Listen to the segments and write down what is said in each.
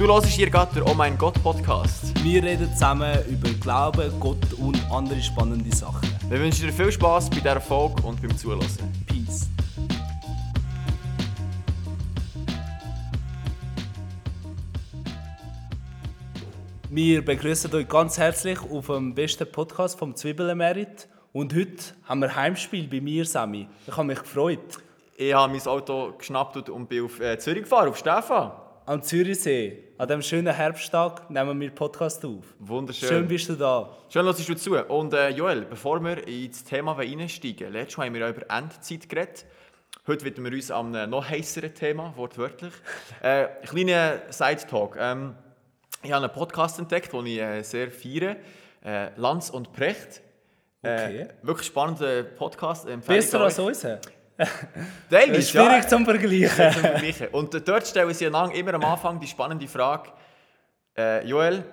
Du hörst hier gerade den Oh mein Gott Podcast. Wir reden zusammen über Glauben, Gott und andere spannende Sachen. Wir wünschen dir viel Spaß bei dieser Folge und beim Zuhören. Peace. Wir begrüßen euch ganz herzlich auf dem besten Podcast vom Zwiebelmerit. Und heute haben wir Heimspiel bei mir, Sammy. Ich habe mich gefreut. Ich habe mein Auto geschnappt und bin auf äh, Zürich gefahren, auf Stefan. Am Zürichsee, an diesem schönen Herbsttag, nehmen wir Podcast auf. Wunderschön. Schön bist du da. Schön, dass du zu. Und äh, Joel, bevor wir ins Thema einsteigen, letztes Mal haben wir ja über Endzeit geredet. Heute widmen wir uns an einem noch heißeren Thema, wortwörtlich. äh, kleiner Side-Talk. Ähm, ich habe einen Podcast entdeckt, den ich äh, sehr feiere. Äh, Lanz und Precht. Okay. Äh, wirklich spannender Podcast. Besser als unser. Teilweise, Das ist schwierig ja. zum Vergleichen. zum Vergleichen. Und dort stellen sie immer am Anfang die spannende Frage, äh, Joel,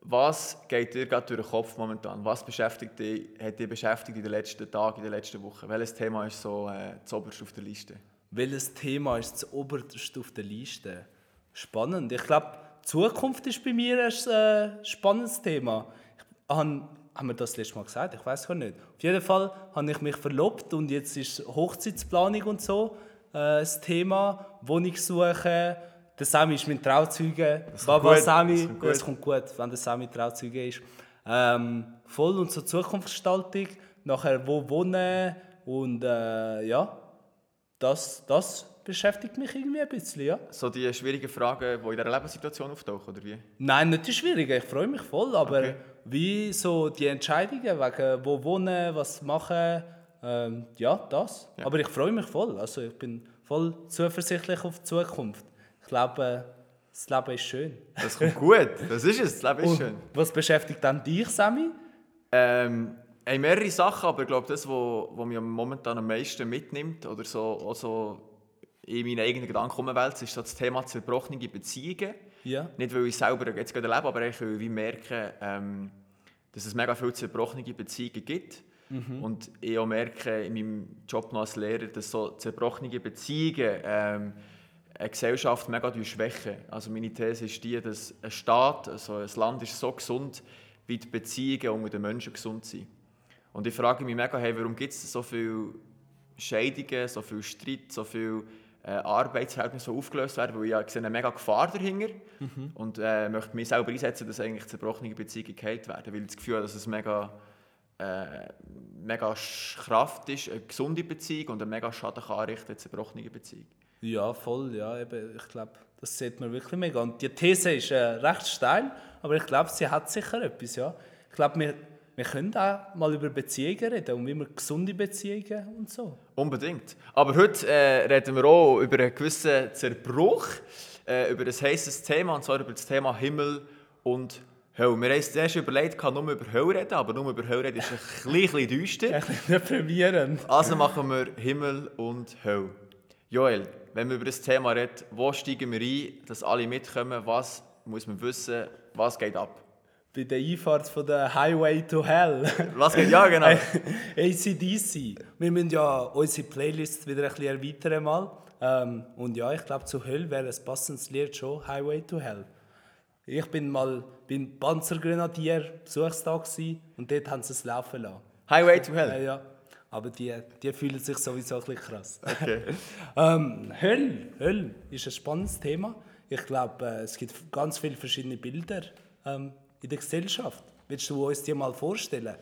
was geht dir gerade durch den Kopf momentan? Was beschäftigt dich, hat dich beschäftigt in den letzten Tagen, in den letzten Wochen? Welches Thema ist so äh, zuoberst auf der Liste? Welches Thema ist das oberste auf der Liste? Spannend. Ich glaube, die Zukunft ist bei mir ein äh, spannendes Thema. Ich han, haben wir das letzte Mal gesagt? Ich weiß gar nicht. Auf jeden Fall habe ich mich verlobt und jetzt ist Hochzeitsplanung und so äh, das Thema, Wohnungssuche. Der Sami ist mein Trauzeuge. Baba gut, Sami, das kommt gut. das kommt gut, wenn der Sami Trauzeuge ist. Ähm, voll und so Zukunftsgestaltung. Nachher wo wohnen und äh, ja, das, das beschäftigt mich irgendwie ein bisschen, ja. So die schwierigen Fragen, die in dieser Lebenssituation auftauchen, oder wie? Nein, nicht die schwierigen, ich freue mich voll, aber Okay. Wie so die Entscheidungen wegen wo wohnen, was machen, ähm, ja, das. Ja. Aber ich freue mich voll, also ich bin voll zuversichtlich auf die Zukunft. Ich glaube, das Leben ist schön. Das kommt gut, das ist es, das Leben ist schön. Was beschäftigt dann dich, Sammy? Ähm, haben mehrere Sachen, aber ich glaube, das, was wo, wo mich momentan am meisten mitnimmt oder so, auch so in meinen eigenen Gedanken umwälzt, ist das Thema zerbrochene Beziehungen. Ja. Nicht, weil ich selber jetzt gerade erlebe, aber ich merke, ähm, dass es mega viele zerbrochene Beziehungen gibt. Und ich auch merke in meinem Job als Lehrer, dass so zerbrochene Beziehungen ähm, eine Gesellschaft mega schwächen. Also meine These ist die, dass ein Staat, also ein Land ist so gesund, wie die Beziehungen unter den Menschen gesund sind. Und ich frage mich mega, hey, warum gibt es so viele Scheidungen, so viel Streit, so viel äh, Arbeitsverhältnisse, aufgelöst werden, weil ich ja sehe eine mega Gefahr dahinter und äh, möchte mich selber einsetzen, dass eigentlich zerbrochene Beziehungen geheilt werden, weil ich das Gefühl habe, dass es mega, äh, mega Kraft ist, eine gesunde Beziehung und einen mega Schaden kann anrichten, eine zerbrochene Beziehung. Ja, voll, ja, eben, ich glaube, das sieht man wirklich mega. Und die These ist äh, recht steil, aber ich glaube, sie hat sicher etwas, ja. Ich glaube, wir, wir können auch mal über Beziehungen reden und wie man gesunde Beziehungen und so. Unbedingt. Aber heute äh, reden wir auch über einen gewissen Zerbruch, äh, über ein heißes Thema, und zwar über das Thema Himmel und Hölle. Wir haben uns zuerst überlegt, ich kann nur über Hölle reden, aber nur über Hölle reden ist ein bisschen düster. Ein bisschen deprimierend. Also machen wir Himmel und Hölle. Joel, wenn wir über das Thema reden, wo steigen wir ein, dass alle mitkommen, was muss man wissen, was geht ab? Bei der Einfahrt von der Highway to Hell. Was geht, ja genau. ACDC. Wir müssen ja unsere Playlist wieder ein bisschen erweitern mal. Ähm, und ja, ich glaube, zu Hölle wäre ein passendes Lied schon Highway to Hell. Ich bin mal beim Panzergrenadier Besuchstag und dort haben sie es laufen lassen. Highway to Hell. ja. Aber die, die fühlen sich sowieso ein bisschen krass. Okay. ähm, Hölle, Hölle ist ein spannendes Thema. Ich glaube, äh, es gibt ganz viele verschiedene Bilder ähm, in der Gesellschaft. Willst du uns die mal vorstellen?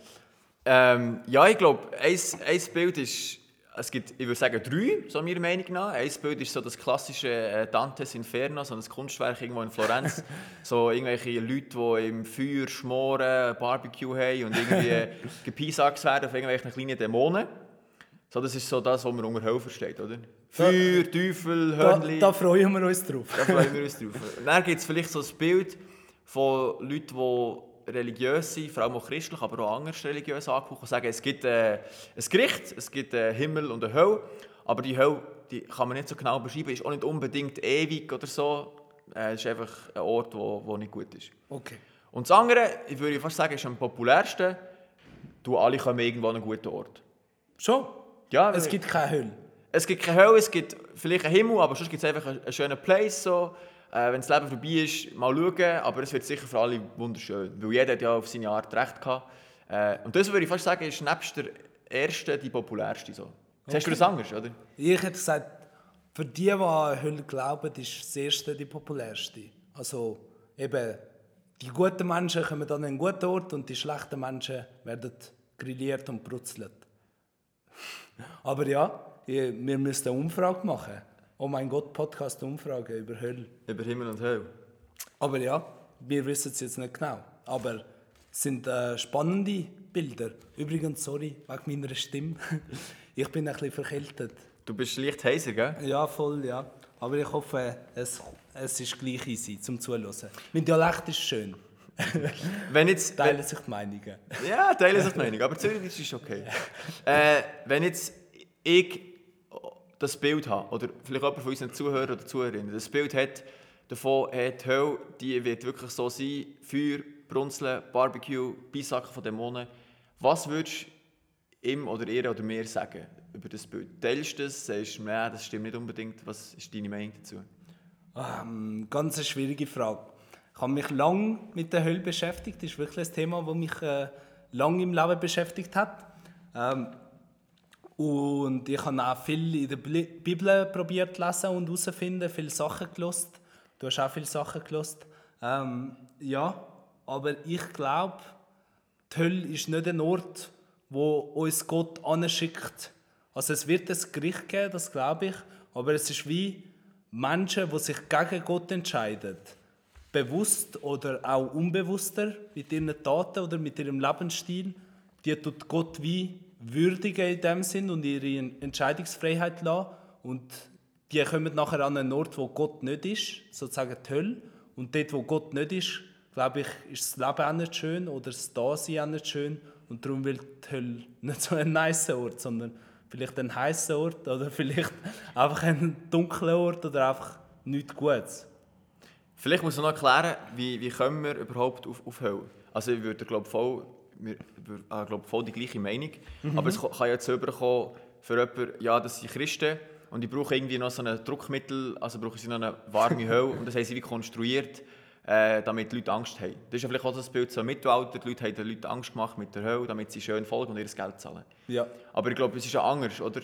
Ähm, ja, ich glaube, ein, ein Bild ist, es gibt, ich würde sagen, drei, so meiner Meinung nach. Ein Bild ist so das klassische äh, Dantes Inferno, so ein Kunstwerk irgendwo in Florenz. so irgendwelche Leute, die im Feuer schmoren, Barbecue haben und irgendwie gepiesackt werden auf irgendwelchen kleinen Dämonen. So, das ist so das, was man unter Hölle versteht, oder? Feuer, Teufel, Da, Hörnli. da freuen wir uns drauf. Da freuen wir uns drauf. Dann gibt es vielleicht so ein Bild von Leuten, die religiös sind, vor allem auch christlich, aber auch anders religiös angehaucht, und sagen, es gibt äh, ein Gericht, es gibt einen Himmel und eine Hölle, aber die Hölle die kann man nicht so genau beschreiben, ist auch nicht unbedingt ewig oder so. Äh, es ist einfach ein Ort, wo, wo nicht gut ist. Okay. Und das andere, ich würde fast sagen, ist am populärsten, du alle kommen irgendwo an einen guten Ort. Schon? Ja, Es gibt keine Hölle. es gibt keine Hölle, es gibt vielleicht einen Himmel, aber sonst gibt es einfach einen, einen schönen Place. So. Äh, wenn das Leben vorbei ist, mal schauen, aber es wird sicher für alle wunderschön, weil jeder hat ja auf seine Art recht gehabt. Äh, und das würde ich fast sagen, ist nebst der ersten die populärste. So. Okay. Hast du das anders, oder? Ich hätte gesagt, für die, die an Hölle glauben, ist das erste die populärste. Also eben, die guten Menschen kommen an einen guten Ort und die schlechten Menschen werden grilliert und brutzelt. Aber ja, wir müssen eine Umfrage machen. Oh mein Gott, Podcast-Umfrage über Hölle. Über Himmel und Hölle. Aber ja, wir wissen es jetzt nicht genau. Aber es sind äh, spannende Bilder. Übrigens, sorry, wegen meiner Stimme. ich bin ein bisschen verkältet. Du bist leicht heiser, gell? Ja, voll, ja. Aber ich hoffe, es, es ist gleich easy zum Zuhören. Mein Dialekt ist schön. wenn jetzt, teilen sich die Meinungen. Ja, teilen sich die Meinungen, aber Zürich ist okay. äh, wenn jetzt ich das Bild habe, oder vielleicht jemand von unseren Zuhörern oder Zuhörerinnen, das Bild hat davon, hat die Hölle, die wird wirklich so sein, Feuer, Brunzeln, Barbecue, Beisacken von Dämonen. Was würdest du ihm oder ihr oder mir sagen über das Bild? Teilst du das? Sagst du, nein, das stimmt nicht unbedingt? Was ist deine Meinung dazu? Ähm, ganz eine schwierige Frage. Ich habe mich lange mit der Hölle beschäftigt. Das ist wirklich ein Thema, das mich äh, lange im Leben beschäftigt hat. Ähm, und ich habe auch viel in der Bibel probiert zu lesen und herauszufinden, viele Sachen gelost. Du hast auch viele Sachen gelost. Ähm, ja, aber ich glaube, die Hölle ist nicht ein Ort, wo uns Gott anschickt. Also es wird ein Gericht geben, das glaube ich, aber es ist wie Menschen, die sich gegen Gott entscheiden, bewusst oder auch unbewusster mit ihren Taten oder mit ihrem Lebensstil, die tut Gott wie würdigen in dem Sinn und ihre Entscheidungsfreiheit lassen. Und die kommen nachher an einen Ort, wo Gott nicht ist, sozusagen die Hölle. Und dort, wo Gott nicht ist, glaube ich, ist das Leben auch nicht schön oder das Dasein auch nicht schön. Und darum will die Hölle nicht so ein nice Ort, sondern vielleicht ein heißer Ort oder vielleicht einfach ein dunkler Ort oder einfach nichts Gutes. Vielleicht muss man noch erklären, wie, wie kommen wir überhaupt auf, auf Hölle? Also ich würde glaube voll wir haben glaub, voll die gleiche Meinung. Mhm. Aber es kann jetzt überkommen für jemanden, ja, das sind Christen und ich brauche irgendwie noch so ein Druckmittel, also brauche ich noch eine warme Hölle und das haben sie wie konstruiert, äh, damit die Leute Angst haben. Das ist ja vielleicht auch das Bild so im Mittelalter, die Leute haben den Leuten Angst gemacht mit der Hölle, damit sie schön folgen und ihr Geld zahlen. Ja. Aber ich glaube, es ist ja anders, oder?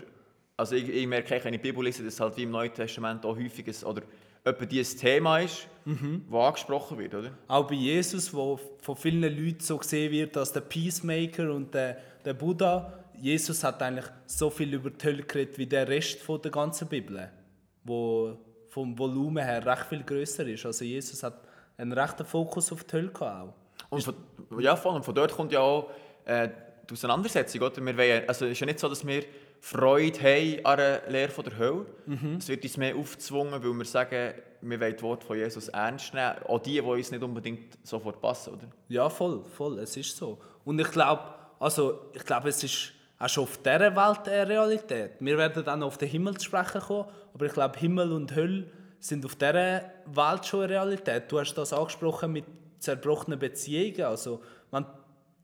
Also ich, ich merke, wenn ich die Bibel lese, dass halt wie im Neuen Testament auch häufig ist, oder etwa dieses Thema ist, mhm. das angesprochen wird, oder? Auch bei Jesus, wo von vielen Leuten so gesehen wird als der Peacemaker und der, der Buddha. Jesus hat eigentlich so viel über die Hölle geredet wie der Rest von der ganzen Bibel, wo vom Volumen her recht viel größer ist. Also Jesus hat einen rechten Fokus auf die Hölle gehabt. Und von, ja, und von dort kommt ja auch äh, die Auseinandersetzung. Oder? Wir wollen, also es ist ja nicht so, dass wir Freude haben an der Lehre von der Hölle. Mhm. Es wird uns mehr aufgezwungen, weil wir sagen, wir wollen das Wort von Jesus ernst nehmen. Auch die, die uns nicht unbedingt sofort passen, oder? Ja, voll, voll, es ist so. Und ich glaube, also, ich glaube, es ist auch schon auf dieser Welt eine Realität. Wir werden dann auf den Himmel zu sprechen kommen, aber ich glaube, Himmel und Hölle sind auf dieser Welt schon eine Realität. Du hast das angesprochen mit zerbrochenen Beziehungen. Also, wenn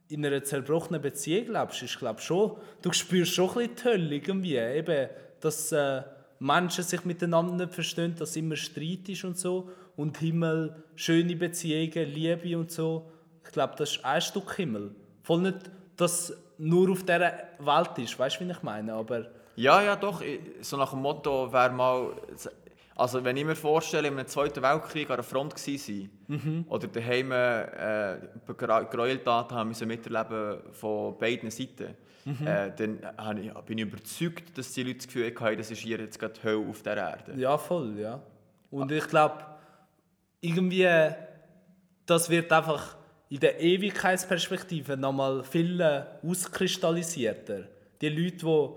in einer zerbrochenen Beziehung lebst, ist, glaube schon, du spürst schon ein bisschen die Hölle irgendwie. Eben, dass äh, Menschen sich miteinander nicht verstehen, dass immer Streit ist und so. Und Himmel, schöne Beziehungen, Liebe und so. Ich glaube, das ist ein Stück Himmel. Voll nicht, dass nur auf dieser Welt ist, weißt du, wie ich meine? Aber ja, ja, doch. So nach dem Motto, wer mal also wenn ich mir vorstelle, im Zweiten Weltkrieg an der Front war mhm. oder daheim äh, Gräueltaten haben müssen miterleben von beiden Seiten, mhm. äh, dann ich, bin ich überzeugt, dass die Leute das Gefühl haben, das ist hier jetzt gerade Hölle auf der Erde. Ja, voll, ja. Und ich glaube, irgendwie, das wird einfach in der Ewigkeitsperspektive nochmal viel äh, auskristallisierter. Die Leute, die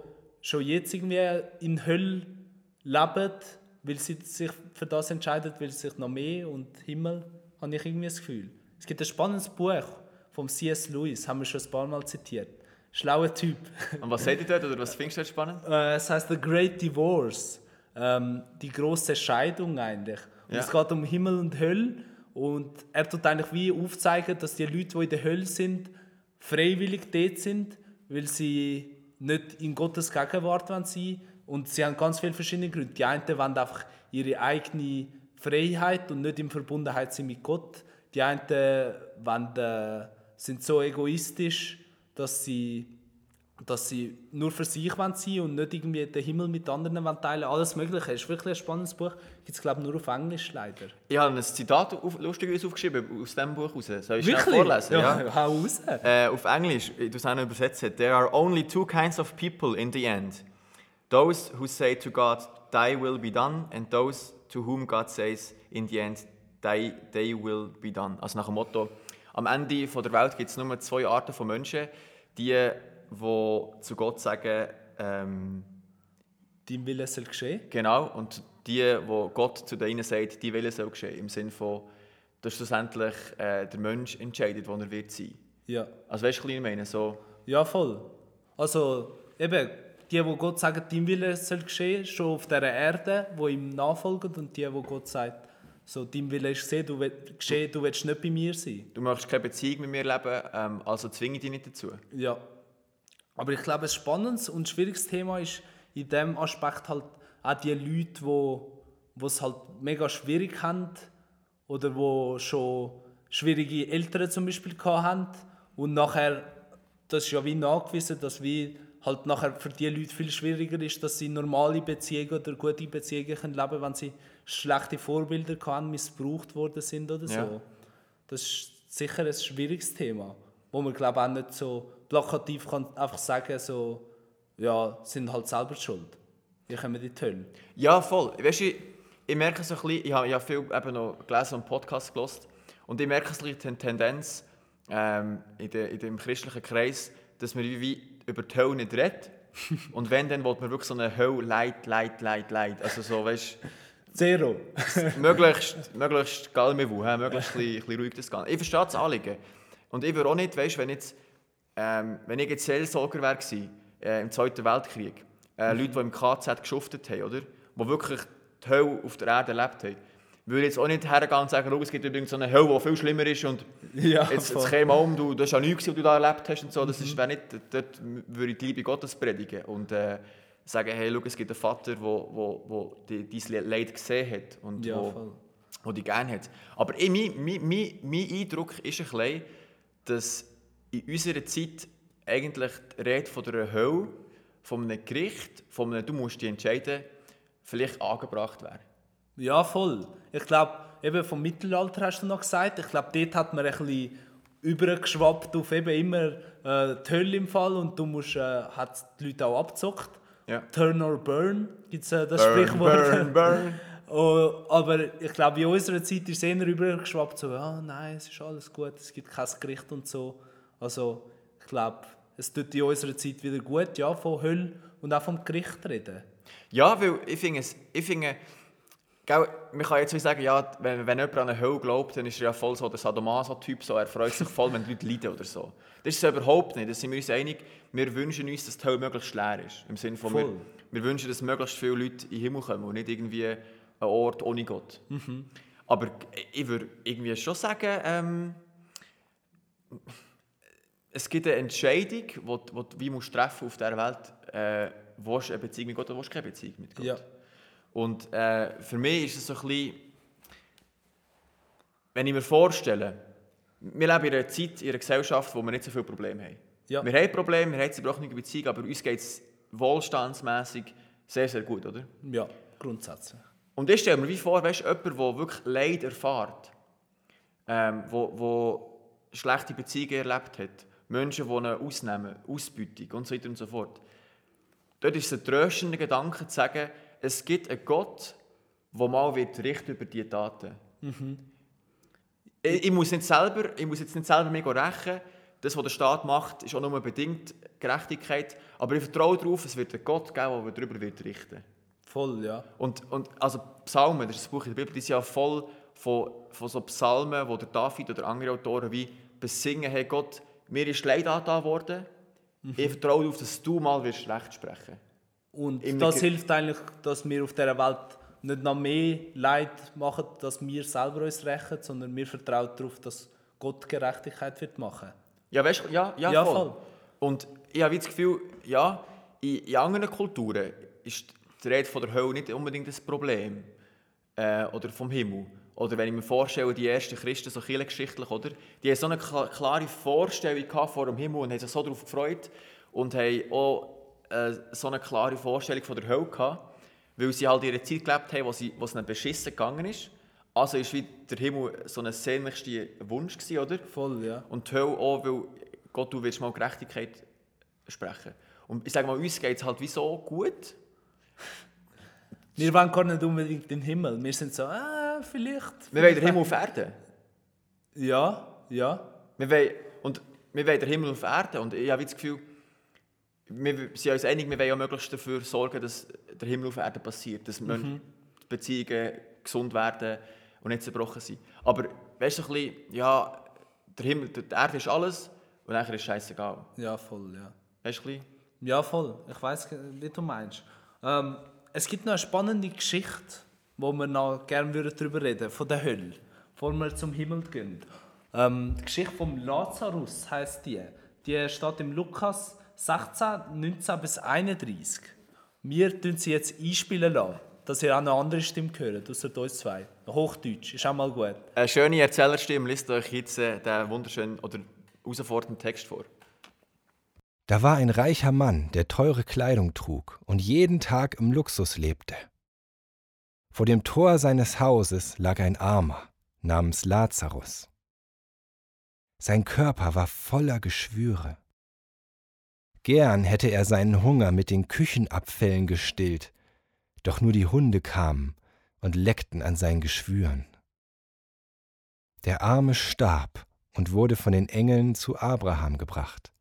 schon jetzt irgendwie in Hölle leben, weil sie sich für das entscheidet, weil sie sich noch mehr und Himmel, habe ich irgendwie das Gefühl. Es gibt ein spannendes Buch vom C.S. Lewis, haben wir schon ein paar Mal zitiert. Schlauer Typ. Und was seht ihr dort oder was findest du spannend? Äh, es heißt The Great Divorce, ähm, die große Scheidung eigentlich. Und ja. Es geht um Himmel und Hölle und er tut eigentlich wie aufzeigen, dass die Leute, die in der Hölle sind, freiwillig dort sind, weil sie nicht in Gottes Gegenwart sein Und sie haben ganz viele verschiedene Gründe. Die einen wollen einfach ihre eigene Freiheit und nicht in Verbundenheit sind mit Gott. Die einen wollen, äh, sind so egoistisch, dass sie, dass sie nur für sich wollen sein und nicht irgendwie den Himmel mit anderen wollen teilen Alles Mögliche. Es ist wirklich ein spannendes Buch. Gibt es, glaube ich, nur auf Englisch leider. Ich habe ein Zitat auf, lustigerweise aufgeschrieben aus diesem Buch raus. Soll ich schnell vorlesen? Ja, hau raus. Äh, auf Englisch, du hast auch noch übersetzt. There are only two kinds of people in the end. Those who say to God, thy will be done, and those to whom God says in the end, thy, they will be done. Also nach dem Motto, am Ende von der Welt gibt es nur zwei Arten von Menschen. Die, die zu Gott sagen, ähm, Dein Wille soll geschehen. genau, und die, wo Gott zu denen sagt, die Wille soll geschehen. Im Sinne von, dass schlussendlich äh, der Mensch entscheidet, wo er wird sein. Ja. Also weißt du, was ich meine? So, Ja, voll. Also, eben, die, die Gott sagen, dein Wille soll geschehen, schon auf dieser Erde, wo ihm nachfolgen, und die, die Gott sagt, so, dein Wille ist gesehen, du willst, geschehen, du willst nicht bei mir sein. du möchtest keine Beziehung mit mir leben, ähm, also zwinge dich nicht dazu. Ja. Aber ich glaube, ein spannendes und schwieriges Thema ist in dem Aspekt halt auch die Leute, wo wo es halt mega schwierig haben oder wo schon schwierige Eltern zum Beispiel haben und nachher, das ist ja wie nachgewiesen, dass wie halt nachher für die Leute viel schwieriger ist, dass sie normale Beziehungen oder gute Beziehungen leben können, wenn sie schlechte Vorbilder hatten, missbraucht worden sind oder so. Ja. Das ist sicher ein schwieriges Thema, wo man glaube auch nicht so plakativ kann einfach sagen so ja sind halt selber schuld. Wir kommen in die Hölle. Ja, voll. Weißt du, ich, merke so ein bisschen, ich habe ja viel eben noch gelesen und Podcast gelost und ich merke so ein bisschen die Tendenz ähm, in, de, in dem christlichen Kreis, dass man wie, wie über die Hölle nicht redet. und wenn, dann will man wirklich so eine Hölle leid, leid, leid, leid. Also so, weißt Zero. möglichst, möglichst galmewu, hä, möglichst ein bisschen, ruhig das Ganze. Ich verstehe das Anliegen. Und ich würde auch nicht, weißt, wenn, jetzt, ähm, wenn ich jetzt Seelsorger wäre äh, im Zweiten Weltkrieg, äh, Leute, die im KZ geschuftet haben, oder? Die wirklich die Hölle auf der Erde erlebt haben, würde jetzt auch nicht hergehen und sagen, «Schau, es gibt übrigens so eine Hölle, die viel schlimmer ist und Ja, jetzt, jetzt käme um, du, das ist ja nichts, was du da erlebt hast und so. Das ist, wäre nicht, dort würde ich die Liebe Gottes predigen und äh, sagen, hey, schau, es gibt einen Vater, der wo, wo, wo die, dein Leid gesehen hat und Ja, wo, voll. wo die gerne hat. Aber ich, mein, mein, mein, mein Eindruck ist ein bisschen, dass in unserer Zeit eigentlich die Rede von einer Hölle, von einem Gericht, von einem «Du musst dich entscheiden», vielleicht angebracht wäre. Ja, voll. Ich glaube, eben vom Mittelalter hast du noch gesagt. Ich glaube, dort hat man ein bisschen übergeschwappt auf eben immer äh, die Hölle im Fall und du musst, äh, hat die Leute auch abgezockt. Ja. Turn or burn gibt es äh, das Burn, Sprichwort. burn, burn. Oh, aber ich glaube, in unserer Zeit ist es eher übergeschwappt, so, ja, nein, es ist alles gut, es gibt kein Gericht und so. Also, ich glaube, es tut in unserer Zeit wieder gut, ja, von Hölle und auch vom Gericht reden. Ja, weil ich finde, ich finde gell, man kann jetzt wie sagen, ja, wenn, wenn jemand an eine Hölle glaubt, dann ist er ja voll so der Sadomaso-Typ, so, er freut sich voll, wenn die Leute leiden oder so. Das ist es überhaupt nicht, da sind wir uns einig, wir wünschen uns, dass die Hölle möglichst leer ist. Im Sinne von, wir, wir wünschen, dass möglichst viele Leute in den Himmel kommen und nicht irgendwie ein Ort ohne Gott. Aber ich würde irgendwie schon sagen, ähm, es gibt eine Entscheidung, die du die du wie musst treffen auf dieser Welt, äh, willst du eine Beziehung mit Gott oder willst du keine Beziehung mit Gott. Ja. Und äh, für mich ist es so ein bisschen, wenn ich mir vorstelle, wir leben in einer Zeit, in einer Gesellschaft, wo wir nicht so viele Probleme haben. Ja. Wir haben Probleme, wir haben zerbrochene Beziehungen, aber uns geht es wohlstandsmässig sehr, sehr gut, oder? Ja, grundsätzlich. Und ich stelle mir wie vor, weißt du, jemand, der wirklich Leid erfährt, ähm, wo, wo schlechte Beziehungen erlebt hat, Menschen, die ihn ausnehmen, Ausbeutung und so weiter und so fort. Dort ist es ein tröstender Gedanke zu sagen, es gibt einen Gott, der mal wird richten über diese Taten. Ich, ich, muss nicht selber, ich muss jetzt nicht selber mich rächen. Das, was der Staat macht, ist auch nur bedingt Gerechtigkeit. Aber ich vertraue darauf, es wird einen Gott geben, der darüber wird richten Voll, ja. und, und also Psalmen, das ist ein Buch in der Bibel, die sind ja voll von, von so Psalmen, wo der David oder andere Autoren wie besingen, hey Gott, mir ist Leid angetan worden, ich vertraue darauf, dass du mal wirst Recht sprechen Und Im das hilft eigentlich, dass wir auf dieser Welt nicht noch mehr Leid machen, dass wir selber uns rächen, sondern wir vertrauen darauf, dass Gott Gerechtigkeit wird machen. Ja, weißt du, ja, ja, Ja, voll. voll. Und ich habe das Gefühl, ja, in, in anderen Kulturen ist, die Rede von der Hölle nicht unbedingt das Problem. Äh, oder vom Himmel. Oder wenn ich mir vorstelle, die ersten Christen, so kirchengeschichtlich, oder? Die haben so eine klare Vorstellung vor dem Himmel und haben sich so darauf gefreut und haben auch äh, so eine klare Vorstellung von der Hölle gehabt, weil sie halt ihre Zeit gelebt haben, wo, sie, wo es ihnen beschissen gegangen ist. Also ist wie der Himmel so ein sehnlichster Wunsch gewesen, oder? Voll, ja. Und die Hölle auch, weil Gott, du willst mal Gerechtigkeit sprechen. Und ich sage mal, uns geht es halt wie so gut. Wir wollen gar nicht unbedingt den Himmel. Wir sind so, ah, vielleicht. Wir wollen den Himmel auf Erden. Ja, ja. Wir wollen, und wir wollen den Himmel auf Erden. Und ich habe das Gefühl, wir sind uns einig, wir wollen ja möglichst dafür sorgen, dass der Himmel auf Erden passiert. Dass mhm. Beziehungen gesund werden und nicht zerbrochen sind. Aber weißt du, ein bisschen, ja, der Himmel, die Erde ist alles und nachher ist es scheißegal. Ja, voll, ja. Weißt du, ein bisschen? Ja, voll. Ich weiß, wie du meinst. Ähm, es gibt noch eine spannende Geschichte, wo wir noch gerne darüber reden von der Hölle, bevor wir zum Himmel gehen. Ähm, die Geschichte vom Lazarus heißt die. Die steht im Lukas 16, 19 bis 31. Wir tun sie jetzt einspielen lassen, dass ihr auch eine andere Stimme hört, außer uns zwei. Hochdeutsch, ist auch mal gut. Eine schöne Erzählerstimme, liest euch jetzt äh, den wunderschönen oder herausfordernden Text vor. Da war ein reicher Mann, der teure Kleidung trug und jeden Tag im Luxus lebte. Vor dem Tor seines Hauses lag ein Armer namens Lazarus. Sein Körper war voller Geschwüre. Gern hätte er seinen Hunger mit den Küchenabfällen gestillt, doch nur die Hunde kamen und leckten an seinen Geschwüren. Der Arme starb und wurde von den Engeln zu Abraham gebracht.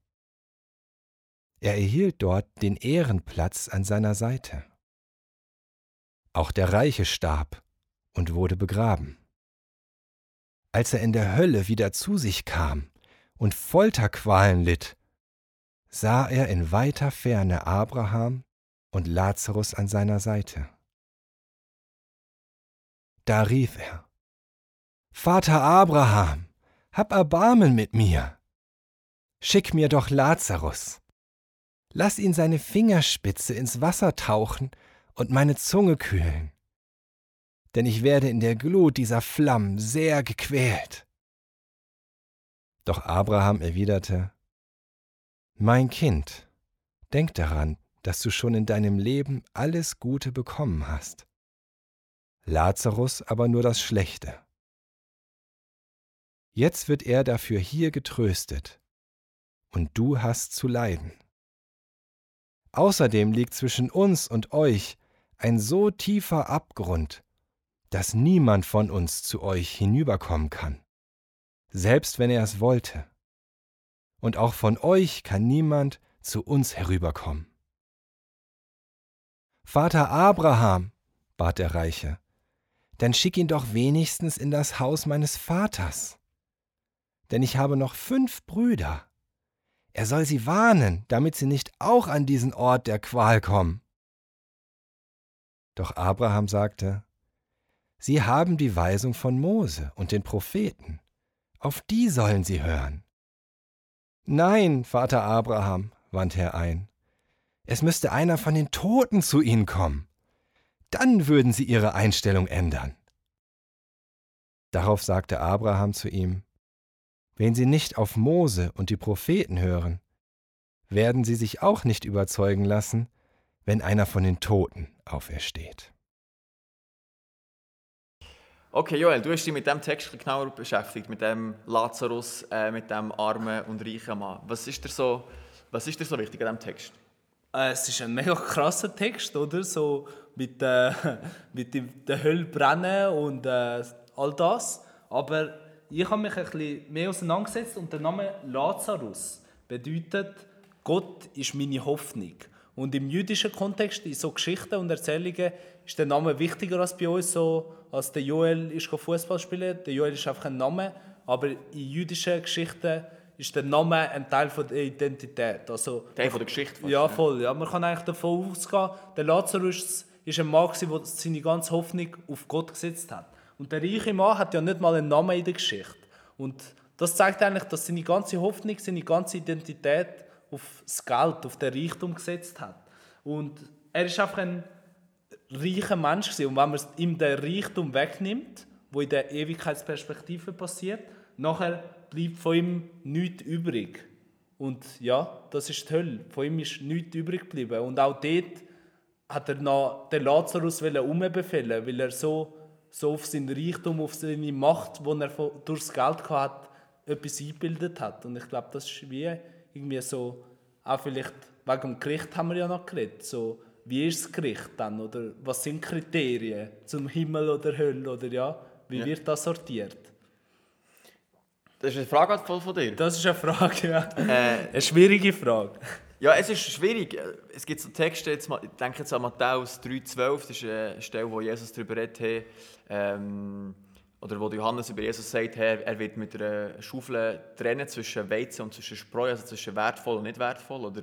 Er erhielt dort den Ehrenplatz an seiner Seite. Auch der Reiche starb und wurde begraben. Als er in der Hölle wieder zu sich kam und Folterqualen litt, sah er in weiter Ferne Abraham und Lazarus an seiner Seite. Da rief er, Vater Abraham, hab Erbarmen mit mir. Schick mir doch Lazarus. Lass ihn seine Fingerspitze ins Wasser tauchen und meine Zunge kühlen. Denn ich werde in der Glut dieser Flammen sehr gequält. Doch Abraham erwiderte, Mein Kind, denk daran, dass du schon in deinem Leben alles Gute bekommen hast. Lazarus aber nur das Schlechte. Jetzt wird er dafür hier getröstet, und du hast zu leiden. Außerdem liegt zwischen uns und euch ein so tiefer Abgrund, dass niemand von uns zu euch hinüberkommen kann, selbst wenn er es wollte. Und auch von euch kann niemand zu uns herüberkommen. Vater Abraham, bat der Reiche, dann schick ihn doch wenigstens in das Haus meines Vaters. Denn ich habe noch fünf Brüder er soll sie warnen, damit sie nicht auch an diesen Ort der Qual kommen. Doch Abraham sagte, Sie haben die Weisung von Mose und den Propheten, auf die sollen sie hören. Nein, Vater Abraham, wandte er ein, es müsste einer von den Toten zu ihnen kommen, dann würden sie ihre Einstellung ändern. Darauf sagte Abraham zu ihm, wenn sie nicht auf Mose und die Propheten hören, werden sie sich auch nicht überzeugen lassen, wenn einer von den Toten aufersteht. Okay, Joel, du hast dich mit dem Text genauer beschäftigt, mit dem Lazarus, äh, mit dem armen und reichen Mann. Was ist dir so, was ist dir so wichtig an diesem Text? Äh, es ist ein mega krasser Text, oder? So mit, äh, mit der Hölle brennen und äh, all das. Aber ich habe mich ein bisschen mehr auseinandergesetzt und der Name Lazarus bedeutet, Gott ist meine Hoffnung. Und im jüdischen Kontext, in so Geschichten und Erzählungen, ist der Name wichtiger als bei uns, so, als der Joel ist Fußball spielen. Der Joel ist einfach ein Name, aber in jüdischen Geschichten ist der Name ein Teil von der Identität. Also, Teil von der Geschichte. Ja, voll. Ja. Man kann eigentlich davon ausgehen, der Lazarus ist ein Mann, der seine ganze Hoffnung auf Gott gesetzt hat. Und der reiche Mann hat ja nicht mal einen Namen in der Geschichte. Und das zeigt eigentlich, dass seine ganze Hoffnung, seine ganze Identität auf das Geld, auf den Reichtum gesetzt hat. Und er ist einfach ein, reicher Mensch gewesen. und wenn man ihm den Reichtum wegnimmt, wo in der Ewigkeitsperspektive passiert, nachher bleibt von ihm nichts übrig. Und ja, das ist die Hölle. Von ihm ist nichts übrig geblieben. Und auch dort hat er noch den Lazarus umbefehlen, weil er so, so auf seinen Reichtum, auf seine Macht, die er durchs Geld hatte, etwas eingebildet hat. Und ich glaube, das ist wie irgendwie so, auch vielleicht wegen dem Gericht haben wir ja noch geredet, so, wie ist das Gericht dann, oder was sind Kriterien zum Himmel oder Hölle, oder ja, wie ja. wird das sortiert? Das ist eine Frage von dir? Das ist eine Frage, ja. Äh, eine schwierige Frage. Ja, es ist schwierig. Es gibt so Texte, jetzt, ich denke jetzt an Matthäus 3,12, das ist eine Stelle, wo Jesus darüber redet, ähm, oder wo Johannes über Jesus sagt, er, er wird mit einer Schaufel trennen zwischen Weizen und zwischen Spreu, also zwischen wertvoll und nicht wertvoll. Oder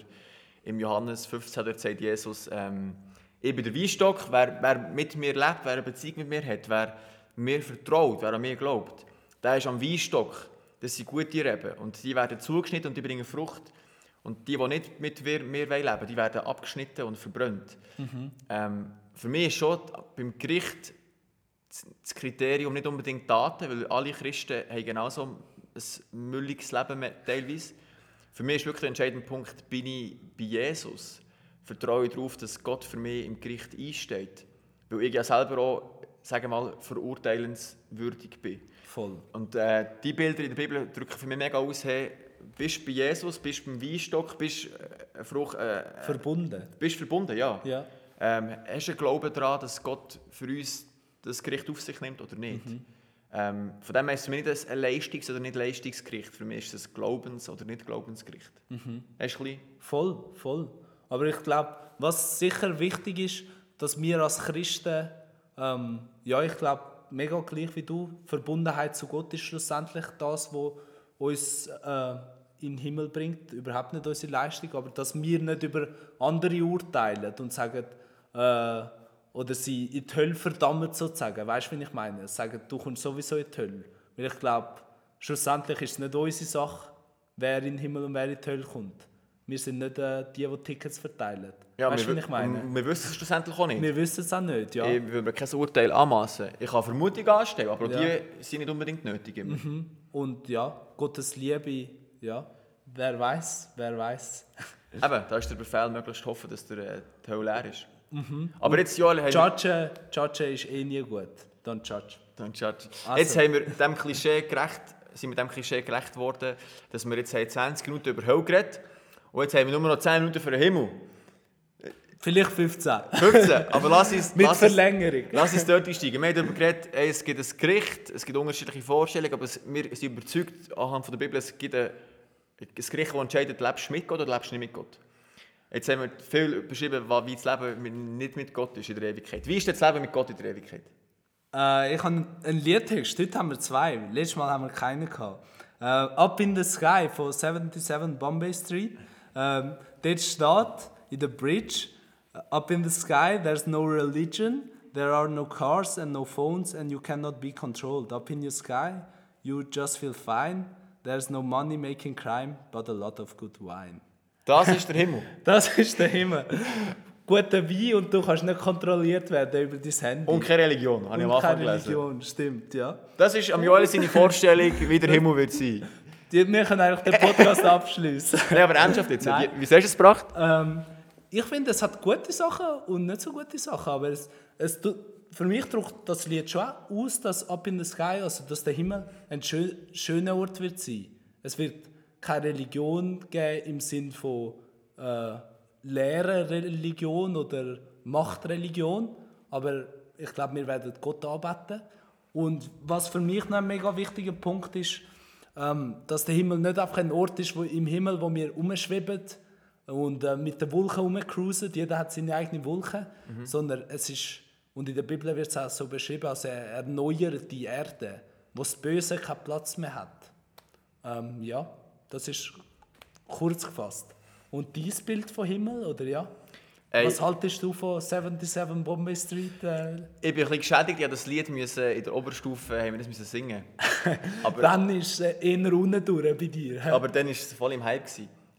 im Johannes 15 dort sagt Jesus, ähm, ich bin der Weinstock, wer, wer mit mir lebt, wer eine Beziehung mit mir hat, wer mir vertraut, wer an mir glaubt, der ist am Weinstock. Das sind gute Reben und die werden zugeschnitten und die bringen Frucht. Und die, die nicht mit mir, mir leben die werden abgeschnitten und verbrannt. Mhm. Ähm, für mich ist schon beim Gericht das Kriterium nicht unbedingt Daten, weil alle Christen haben genauso ein mülliges Leben teilweise. Für mich ist wirklich der entscheidende Punkt, bin ich bei Jesus? Vertraue ich darauf, dass Gott für mich im Gericht einsteht? Weil ich ja selber auch, sagen wir mal, verurteilenswürdig bin. Voll. Und äh, die Bilder in der Bibel drücken für mich mega aus, hey, bist bei Jesus, bist beim Weinstock, bist äh, Frucht, äh, verbunden. Bist verbunden, ja. ja. Ähm, hast du einen Glauben daran, dass Gott für uns das Gericht auf sich nimmt oder nicht? Mhm. Ähm, von dem her ist es für mich nicht ein Leistungs- oder nicht Leistungsgericht. Für mich ist es ein Glaubens- oder nicht Glaubensgericht. Mhm. Hast du Voll, voll. Aber ich glaube, was sicher wichtig ist, dass wir als Christen, ähm, ja, ich glaube, mega gleich wie du, Verbundenheit zu Gott ist schlussendlich das, was uns äh, in den Himmel bringt. Überhaupt nicht unsere Leistung, aber dass wir nicht über andere urteilen und sagen, äh, oder sie in die Hölle verdammen sozusagen. Weißt du, wie ich meine? Sagen, du kommst sowieso in die Hölle. Weil ich glaube, schlussendlich ist es nicht unsere Sache, wer in den Himmel und wer in die Hölle kommt. Wir sind nicht äh, die, die Tickets verteilen. Ja, weißt du, wie ich meine? Wir wissen es schlussendlich auch nicht. Wir wissen es auch nicht, ja. Ich will mir kein Urteil anmassen. Ich kann Vermutungen anstellen, aber ja. die sind nicht unbedingt nötig. Immer. Mhm. Und ja, Gottes Liebe, ja, wer weiß, wer weiß. Eben, da ist der Befehl, möglichst hoffen, dass der, äh, Hölle leer ist. Mhm. Aber jetzt, Joel... Judge, Judge ist eh nie gut. Don't judge. Don't judge. Also. Jetzt haben wir dem Klischee gerecht, sind wir dem Klischee gerecht worden, dass wir jetzt 20 Minuten über Hölle geredet und jetzt haben wir nur noch 10 Minuten für den Himmel. Vielleicht 15. 15, aber lass uns... Mit lass Verlängerung. Uns, lass uns dort einsteigen. Wir haben darüber geredet, es gibt ein Gericht, es gibt unterschiedliche Vorstellungen, aber wir sind überzeugt anhand von der Bibel, es gibt ein, ein Gericht, das entscheidet, lebst du mit Gott oder lebst du nicht mit Gott. Jetzt haben wir viel beschrieben, wie das Leben nicht mit Gott ist in der Ewigkeit. Wie ist das Leben mit Gott in der Ewigkeit? Äh, ich habe einen Liedtext, heute haben wir zwei. Letztes Mal haben wir keinen. Uh, Up in the Sky von 77 Bombay Street. Um, dort steht in der Bridge, Up in the sky there's no religion, there are no cars and no phones and you cannot be controlled. Up in your sky you just feel fine, there's no money making crime, but a lot of good wine. Das ist der Himmel. das ist der Himmel. Guter Wein und du kannst nicht kontrolliert werden über dein Handy. Und keine Religion, habe ich am Anfang keine Religion, stimmt, ja. Das ist am Joel seine Vorstellung, wie der Himmel wird sein. Wir können eigentlich den Podcast abschließen. Nein, aber ernsthaft jetzt. Nein. Wie, wie hast du es gebracht? Ähm, ich finde, es hat gute Sachen und nicht so gute Sachen, aber es, es, für mich drückt das Lied schon aus, dass Up in the Sky, also dass der Himmel ein schön, schöner Ort wird sein. Es wird keine Religion geben im Sinn von äh, Lehrerreligion oder Machtreligion, aber ich glaube, wir werden Gott anbeten. Und was für mich noch ein mega wichtiger Punkt ist, ähm, dass der Himmel nicht einfach ein Ort ist, wo im Himmel, wo wir umschweben und äh, mit den Wolken rumcruisen, jeder hat seine eigene Wolke, mhm. sondern es ist, und in der Bibel wird es auch so beschrieben, als eine erneuerte Erde, wo das Böse keinen Platz mehr hat. Ähm, ja, das ist kurz gefasst. Und dieses Bild von Himmel, oder ja? Ey, Was haltest du von 77 Bombay Street? Äh? Ich bin ein bisschen geschädigt, ich das Lied müssen, in der Oberstufe haben wir das müssen singen. Aber, dann ist es eher unten durch bei dir. Aber dann war es voll im Hype.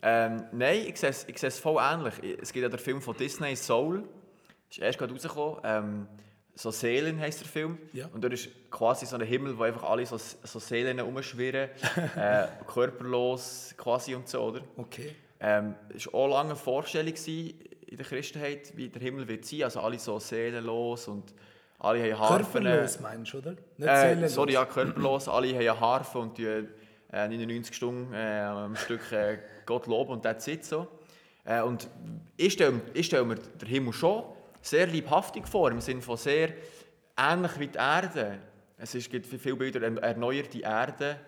Ähm, nein, ich sehe, ich sehe es voll ähnlich. Es gibt ja den Film von Disney, Soul. ist erst gerade rausgekommen. Ähm, so Seelen heisst der Film. Ja. Und dort ist quasi so ein Himmel, wo einfach alle so, so Seelen rumschwirren, äh, körperlos quasi und so, oder? Okay. Ähm, es war auch lange eine Vorstellung gewesen in der Christenheit, wie der Himmel wird sein. Also alle so seelenlos und alle haben Harfen. Körperlos meinst du, oder? Nicht Äh, seelenlos. sorry, ja, körperlos. alle haben eine Harfe und die, äh, 99 Stunden äh, am Stück äh, Gott loben und that's it so. Äh, und ich stelle, ich stelle mir den Himmel schon sehr liebhaftig vor, im Sinne von sehr ähnlich wie die Erde. Es ist, gibt viele Bilder, eine erneuerte Erde,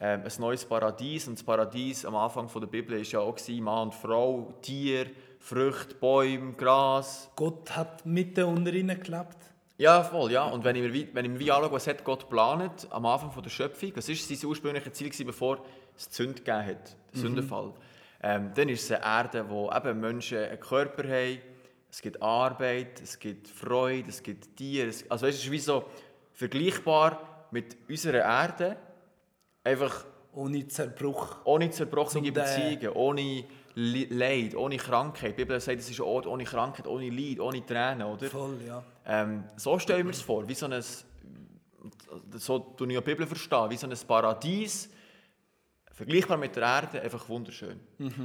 ähm, ein neues Paradies. Und das Paradies am Anfang der Bibel war ja auch gewesen, Mann und Frau, Tier, Früchte, Bäume, Gras. Gott hat mitten unter ihnen gelebt. Ja, voll, ja. Und wenn ich mir, wie- wenn ich mir wie anschaue, was hat Gott geplant am Anfang von der Schöpfung, was war sein ursprüngliches Ziel, gewesen, bevor es die Sünde gegeben hat, der Sündenfall, ähm, dann ist es eine Erde, wo eben Menschen einen Körper haben, es gibt Arbeit, es gibt Freude, es gibt Tiere. Es, also weißt, es ist wie so vergleichbar mit unserer Erde, einfach Ohne Zerbruch. ohne zerbrochene. Beziehungen, ohne Leid, ohne Krankheit. Die Bibel sagt, es ist ein Ort ohne Krankheit, ohne Leid, ohne Tränen, oder? Voll, ja. Ähm, so stellen wir es vor, wie so ein, so tue ich die Bibel verstehen, wie so ein Paradies, vergleichbar mit der Erde, einfach wunderschön.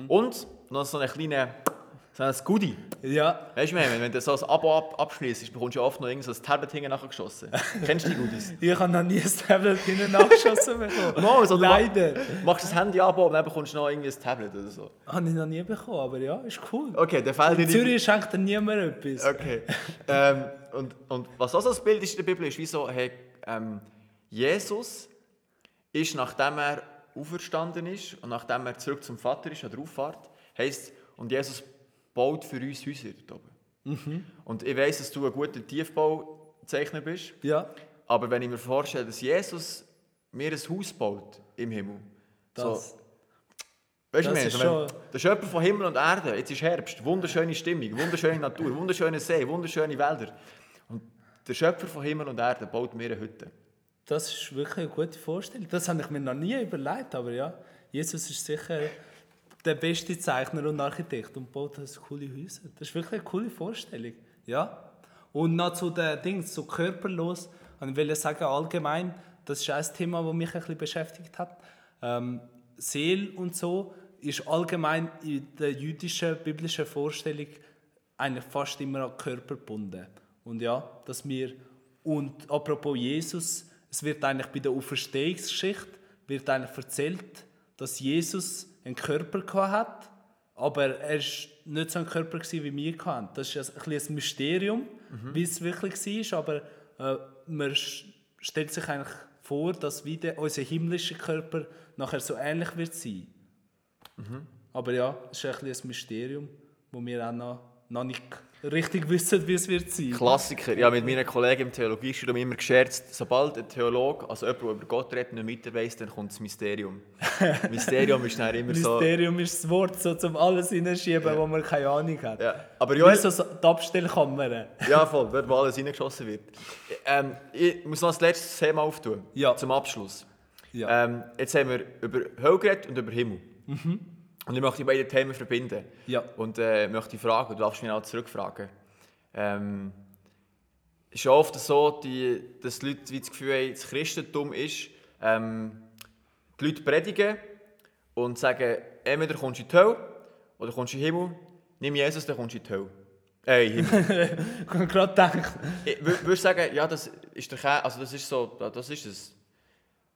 Und noch so eine kleine, so ein Goodie. Ja, Weißt du, wenn, wenn du so ein Abo ab, abschließt, bekommst du oft noch irgend so ein Tablet hinten nachgeschossen. Kennst du die Goodies? ich habe noch nie ein Tablet hinten nachgeschossen bekommen. Mal, so, du Leider. mach- machst das Handy Abo und dann bekommst du noch irgendwie ein Tablet oder so. Habe ich noch nie bekommen, aber ja, ist cool. Okay, der fällt dir In. Zürich schenkt dir niemand etwas. Okay. ähm, und, und was auch so das Bild ist in der Bibel, ist wie so, hey, ähm, Jesus ist, nachdem er auferstanden ist und nachdem er zurück zum Vater ist, an der Auffahrt, heisst, und Jesus baut für uns Häuser dort oben. Und ich weiss, dass du ein guter Tiefbauzeichner bist, Ja, aber wenn ich mir vorstelle, dass Jesus mir ein Haus baut im Himmel, das. so, Weißt du, Das ist meine, wenn- schon- der Schöpfer von Himmel und Erde, jetzt ist Herbst, wunderschöne Stimmung, wunderschöne Natur, wunderschöne See, wunderschöne Wälder. Und der Schöpfer von Himmel und Erde baut mir eine Hütte. Das ist wirklich eine gute Vorstellung. Das habe ich mir noch nie überlegt, aber ja, Jesus ist sicher der beste Zeichner und Architekt und baut das coole Häuser. Das ist wirklich eine coole Vorstellung. Ja. Und noch zu den Dingen, so körperlos, ich will sagen, allgemein, das ist ein Thema, das mich ein bisschen beschäftigt hat. Ähm, Seele und so ist allgemein in der jüdischen, biblischen Vorstellung eigentlich fast immer an Körper gebunden. Und ja, dass wir, und apropos Jesus, es wird eigentlich bei der Auferstehungsgeschichte wird eigentlich erzählt, dass Jesus einen Körper gehabt hat, aber er war nicht so ein Körper gewesen, wie wir hatten. Das ist ein, ein Mysterium, wie es wirklich war, aber äh, man stellt sich eigentlich vor, dass wieder unser himmlischer Körper nachher so ähnlich wird sein. Aber ja, es ist ein, ein Mysterium, wo wir auch noch, noch nicht richtig wissen, wie es wird sein. Klassiker. Ja, mit meinen Kollegen im Theologiestudium immer gescherzt, sobald ein Theologe, also jemand, der über Gott redet, nicht weiss, dann kommt das Mysterium. Mysterium ist dann immer so... Mysterium ist das Wort, so zum alles hineinschieben, wo man keine Ahnung hat. Ja. Aber Wie Joel, so die Abstellkammer. ja voll, dort wo alles reingeschossen wird. Ähm, ich muss noch das letzte Thema auftun, Ja. zum Abschluss. Ja. Ähm, jetzt haben wir über Hölle geredet und über Himmel. Und ich möchte die beiden Themen verbinden. Ja. Und äh, möchte fragen, du darfst mich auch zurückfragen. Ähm, es ist ja oft so, die, dass die Leute wie das Gefühl haben, das Christentum ist, ähm, die Leute predigen und sagen, entweder kommst du in die Hölle oder kommst du in den Himmel. Nimm Jesus, dann kommst du in die Hölle. Äh, den Himmel. Ich habe gerade gedacht, Ich wür- würde sagen, ja, das ist der Kern, also das ist so, das ist es.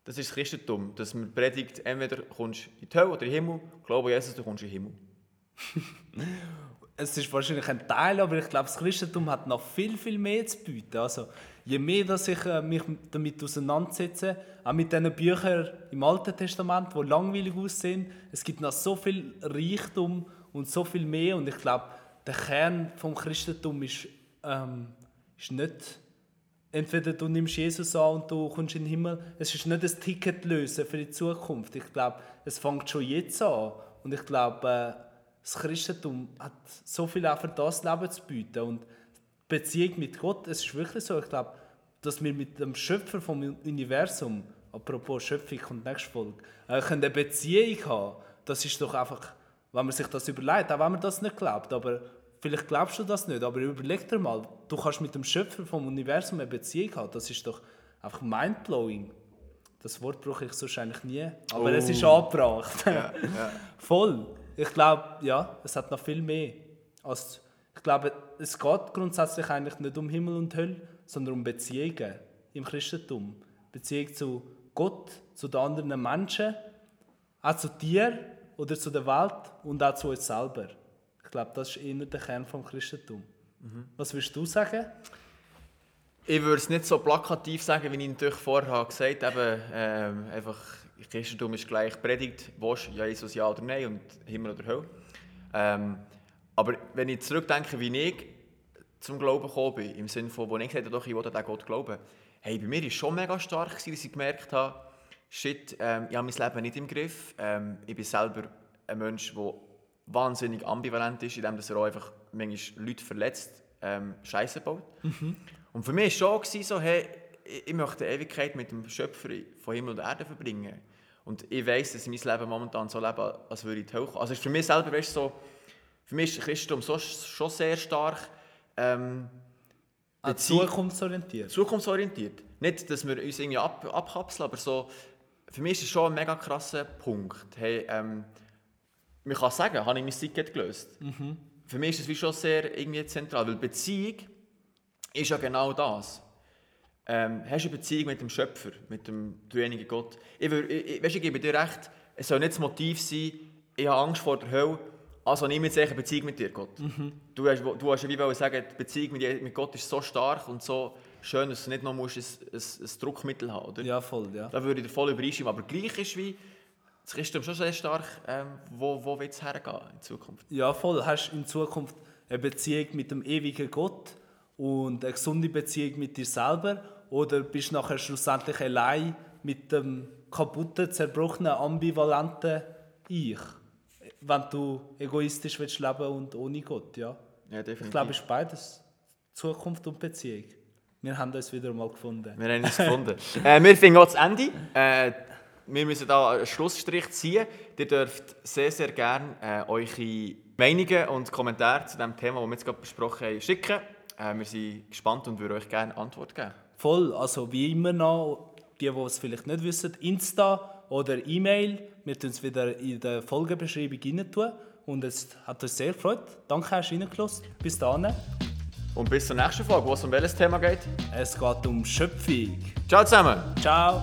Das ist das Christentum, dass man predigt, entweder kommst du in die Hölle oder in den Himmel, glaube Jesus, du kommst in den Himmel. es ist wahrscheinlich ein Teil, aber ich glaube, das Christentum hat noch viel, viel mehr zu bieten. Also, je mehr dass ich äh, mich damit auseinandersetze, auch mit diesen Büchern im Alten Testament, die langweilig aussehen, es gibt noch so viel Reichtum und so viel mehr. Und ich glaube, der Kern vom Christentum ist, ähm, ist nicht entweder du nimmst Jesus an und du kommst in den Himmel. Es ist nicht ein Ticket lösen für die Zukunft. Ich glaube, es fängt schon jetzt an. Und ich glaube, äh, das Christentum hat so viel auch für das Leben zu bieten. Und die Beziehung mit Gott, es ist wirklich so, ich glaube, dass wir mit dem Schöpfer vom Universum, apropos Schöpfung und nächste Folge, äh, eine Beziehung haben. Das ist doch einfach, wenn man sich das überlegt, auch wenn man das nicht glaubt, aber vielleicht glaubst du das nicht, aber überleg dir mal, du kannst mit dem Schöpfer vom Universum eine Beziehung haben. Das ist doch einfach mindblowing. Das Wort brauche ich sonst eigentlich nie, aber oh. es ist angebracht. Ja, ja. Voll. Ich glaube, ja, es hat noch viel mehr. Als, ich glaube, es geht grundsätzlich eigentlich nicht um Himmel und Hölle, sondern um Beziehungen im Christentum. Beziehung zu Gott, zu den anderen Menschen, auch zu dir oder zu der Welt und auch zu uns selber. Ich glaube, das ist eher der Kern des Christentum. Mhm. Was würdest du sagen? Ich würde es nicht so plakativ sagen, wie ich natürlich vorher gesagt habe. Ähm, einfach, Christentum ist gleich Predigt, was ja Jesus ja oder nein und Himmel oder Hölle. Ähm, aber wenn ich zurückdenke, wie ich zum Glauben gekommen bin, im Sinne von, wo ich gesagt habe, doch, ich will an Gott glauben, hey, bei mir war es schon mega stark, dass ich gemerkt habe, shit, ähm, ich habe mein Leben nicht im Griff. Ähm, ich bin selber ein Mensch, der wahnsinnig ambivalent ist, indem er auch einfach manchmal Leute verletzt, ähm, Scheiße baut. Mhm. Und für mich war schon so, hey, ich möchte eine Ewigkeit mit dem Schöpfer von Himmel und Erde verbringen. Und ich weiß, dass ich mein Leben momentan so lebe, als würde ich die Hölle Also für mich selber weißt, so, für mich ist Christentum so, schon sehr stark ähm, zukunftsorientiert. Zukunftsorientiert. Nicht, dass wir uns irgendwie ab, abkapseln, aber so, für mich ist es schon ein mega krasser Punkt. Hey, ähm, man kann sagen, habe ich mein Ticket gelöst. Mhm. Für mich ist es wie schon sehr irgendwie zentral, weil Beziehung ist ja genau das. Ähm, hast du eine Beziehung mit dem Schöpfer, mit dem dreieinigen Gott? Ich, will, ich, weißt, ich gebe dir recht, es soll nicht das Motiv sein, ich habe Angst vor der Hölle, also nehme jetzt eine Beziehung mit dir, Gott. Mhm. Du, hast, du hast ja wie sagen, die Beziehung mit, mit Gott ist so stark und so schön, dass du nicht noch musst ein, ein, ein Druckmittel haben musst. Ja, voll, ja. Da würde ich dir voll übereinstimmen. Aber gleich ist wie das Christentum schon sehr stark, ähm, wo, wo wird es hergehen in Zukunft? Ja, voll. Hast du in Zukunft eine Beziehung mit dem ewigen Gott und eine gesunde Beziehung mit dir selber oder bist du nachher schlussendlich allein mit dem kaputten, zerbrochenen, ambivalenten Ich? Wenn du egoistisch willst leben und ohne Gott, ja. Ja, definitiv. Ich glaube, es ist beides. Zukunft und Beziehung. Wir haben uns wieder mal gefunden. Wir haben uns gefunden. äh, wir finden auch das Ende. Äh, wir müssen da einen Schlussstrich ziehen. Ihr dürft sehr, sehr gerne äh, eure Meinungen und Kommentare zu dem Thema, das wir jetzt gerade besprochen haben, schicken. Äh, wir sind gespannt und würden euch gerne Antwort geben. Voll, also wie immer noch, die, die es vielleicht nicht wissen, Insta oder E-Mail. Wir tun es wieder in der Folgebeschreibung rein tun. Und es hat uns sehr gefreut. Danke, hast du reingelassen. Bis dann. Und bis zur nächsten Folge, wo es um welches Thema geht? Es geht um Schöpfung. Ciao zusammen. Ciao.